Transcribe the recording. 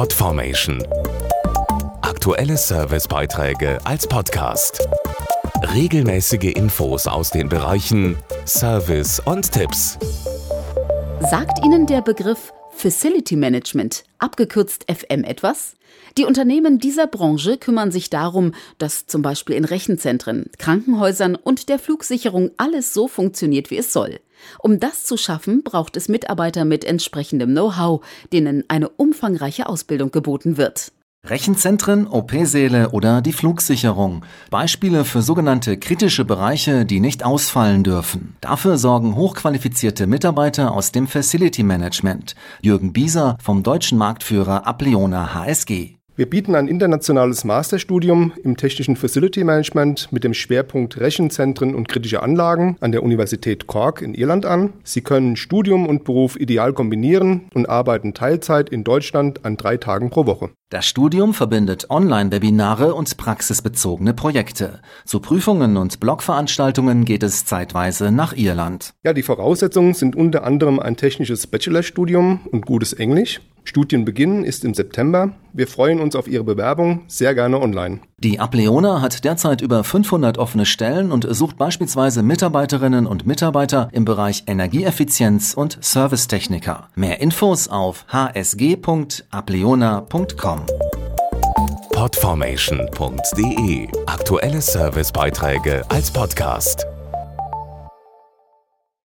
Podformation. Aktuelle Servicebeiträge als Podcast. Regelmäßige Infos aus den Bereichen Service und Tipps. Sagt Ihnen der Begriff Facility Management, abgekürzt FM, etwas? Die Unternehmen dieser Branche kümmern sich darum, dass zum Beispiel in Rechenzentren, Krankenhäusern und der Flugsicherung alles so funktioniert, wie es soll. Um das zu schaffen, braucht es Mitarbeiter mit entsprechendem Know-how, denen eine umfangreiche Ausbildung geboten wird. Rechenzentren, OP-Säle oder die Flugsicherung. Beispiele für sogenannte kritische Bereiche, die nicht ausfallen dürfen. Dafür sorgen hochqualifizierte Mitarbeiter aus dem Facility Management. Jürgen Bieser vom deutschen Marktführer Apleona HSG. Wir bieten ein internationales Masterstudium im technischen Facility Management mit dem Schwerpunkt Rechenzentren und kritische Anlagen an der Universität Cork in Irland an. Sie können Studium und Beruf ideal kombinieren und arbeiten Teilzeit in Deutschland an drei Tagen pro Woche. Das Studium verbindet Online-Webinare und praxisbezogene Projekte. Zu Prüfungen und Blogveranstaltungen geht es zeitweise nach Irland. Ja, die Voraussetzungen sind unter anderem ein technisches Bachelorstudium und gutes Englisch. Studienbeginn ist im September. Wir freuen uns auf Ihre Bewerbung, sehr gerne online. Die Apleona hat derzeit über 500 offene Stellen und sucht beispielsweise Mitarbeiterinnen und Mitarbeiter im Bereich Energieeffizienz und Servicetechniker. Mehr Infos auf hsg.apleona.com. Podformation.de Aktuelle Servicebeiträge als Podcast.